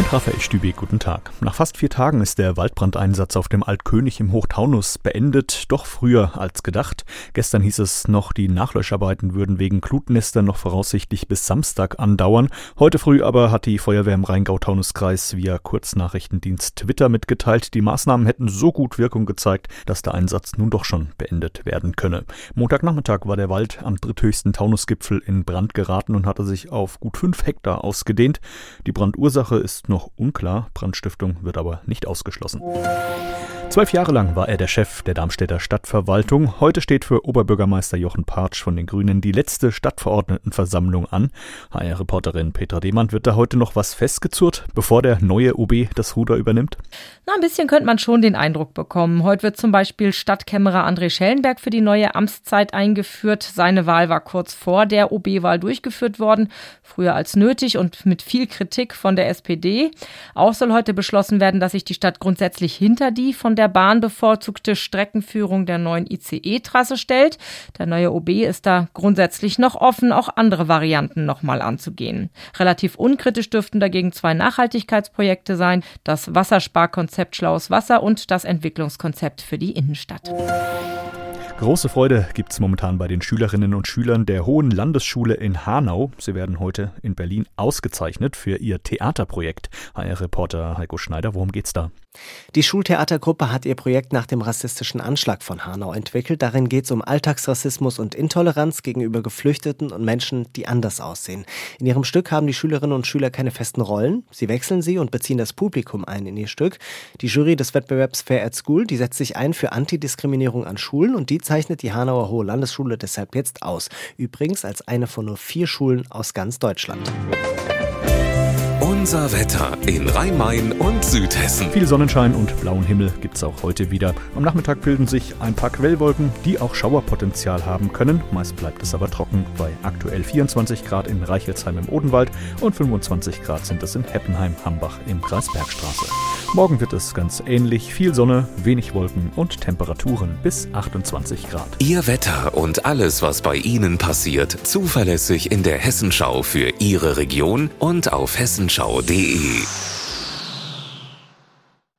Mit Raphael Stübe, guten Tag. Nach fast vier Tagen ist der Waldbrandeinsatz auf dem Altkönig im Hochtaunus beendet, doch früher als gedacht. Gestern hieß es noch, die Nachlöscharbeiten würden wegen Glutnester noch voraussichtlich bis Samstag andauern. Heute früh aber hat die Feuerwehr im Rheingau-Taunus-Kreis via Kurznachrichtendienst Twitter mitgeteilt, die Maßnahmen hätten so gut Wirkung gezeigt, dass der Einsatz nun doch schon beendet werden könne. Montagnachmittag war der Wald am dritthöchsten Taunusgipfel in Brand geraten und hatte sich auf gut fünf Hektar ausgedehnt. Die Brandursache ist noch unklar, Brandstiftung wird aber nicht ausgeschlossen. Zwölf Jahre lang war er der Chef der Darmstädter Stadtverwaltung. Heute steht für Oberbürgermeister Jochen Partsch von den Grünen die letzte Stadtverordnetenversammlung an. HR-Reporterin Petra Demand wird da heute noch was festgezurrt, bevor der neue OB das Ruder übernimmt? Na, ein bisschen könnte man schon den Eindruck bekommen. Heute wird zum Beispiel Stadtkämmerer André Schellenberg für die neue Amtszeit eingeführt. Seine Wahl war kurz vor der OB-Wahl durchgeführt worden, früher als nötig und mit viel Kritik von der SPD. Auch soll heute beschlossen werden, dass sich die Stadt grundsätzlich hinter die von der Bahn bevorzugte Streckenführung der neuen ICE-Trasse stellt. Der neue OB ist da grundsätzlich noch offen, auch andere Varianten nochmal anzugehen. Relativ unkritisch dürften dagegen zwei Nachhaltigkeitsprojekte sein, das Wassersparkonzept Schlaues Wasser und das Entwicklungskonzept für die Innenstadt. Große Freude gibt es momentan bei den Schülerinnen und Schülern der Hohen Landesschule in Hanau. Sie werden heute in Berlin ausgezeichnet für ihr Theaterprojekt. HR-Reporter Heiko Schneider, worum geht's da? Die Schultheatergruppe hat ihr Projekt nach dem rassistischen Anschlag von Hanau entwickelt. Darin geht es um Alltagsrassismus und Intoleranz gegenüber Geflüchteten und Menschen, die anders aussehen. In ihrem Stück haben die Schülerinnen und Schüler keine festen Rollen. Sie wechseln sie und beziehen das Publikum ein in ihr Stück. Die Jury des Wettbewerbs Fair at School, die setzt sich ein für Antidiskriminierung an Schulen und die zeichnet die Hanauer Hohe Landesschule deshalb jetzt aus. Übrigens als eine von nur vier Schulen aus ganz Deutschland. Unser Wetter in Rhein-Main und Südhessen. Viel Sonnenschein und blauen Himmel gibt es auch heute wieder. Am Nachmittag bilden sich ein paar Quellwolken, die auch Schauerpotenzial haben können. Meist bleibt es aber trocken bei aktuell 24 Grad in Reichelsheim im Odenwald und 25 Grad sind es in Heppenheim-Hambach im Kreis Bergstraße. Morgen wird es ganz ähnlich. Viel Sonne, wenig Wolken und Temperaturen bis 28 Grad. Ihr Wetter und alles, was bei Ihnen passiert, zuverlässig in der Hessenschau für Ihre Region und auf O.D.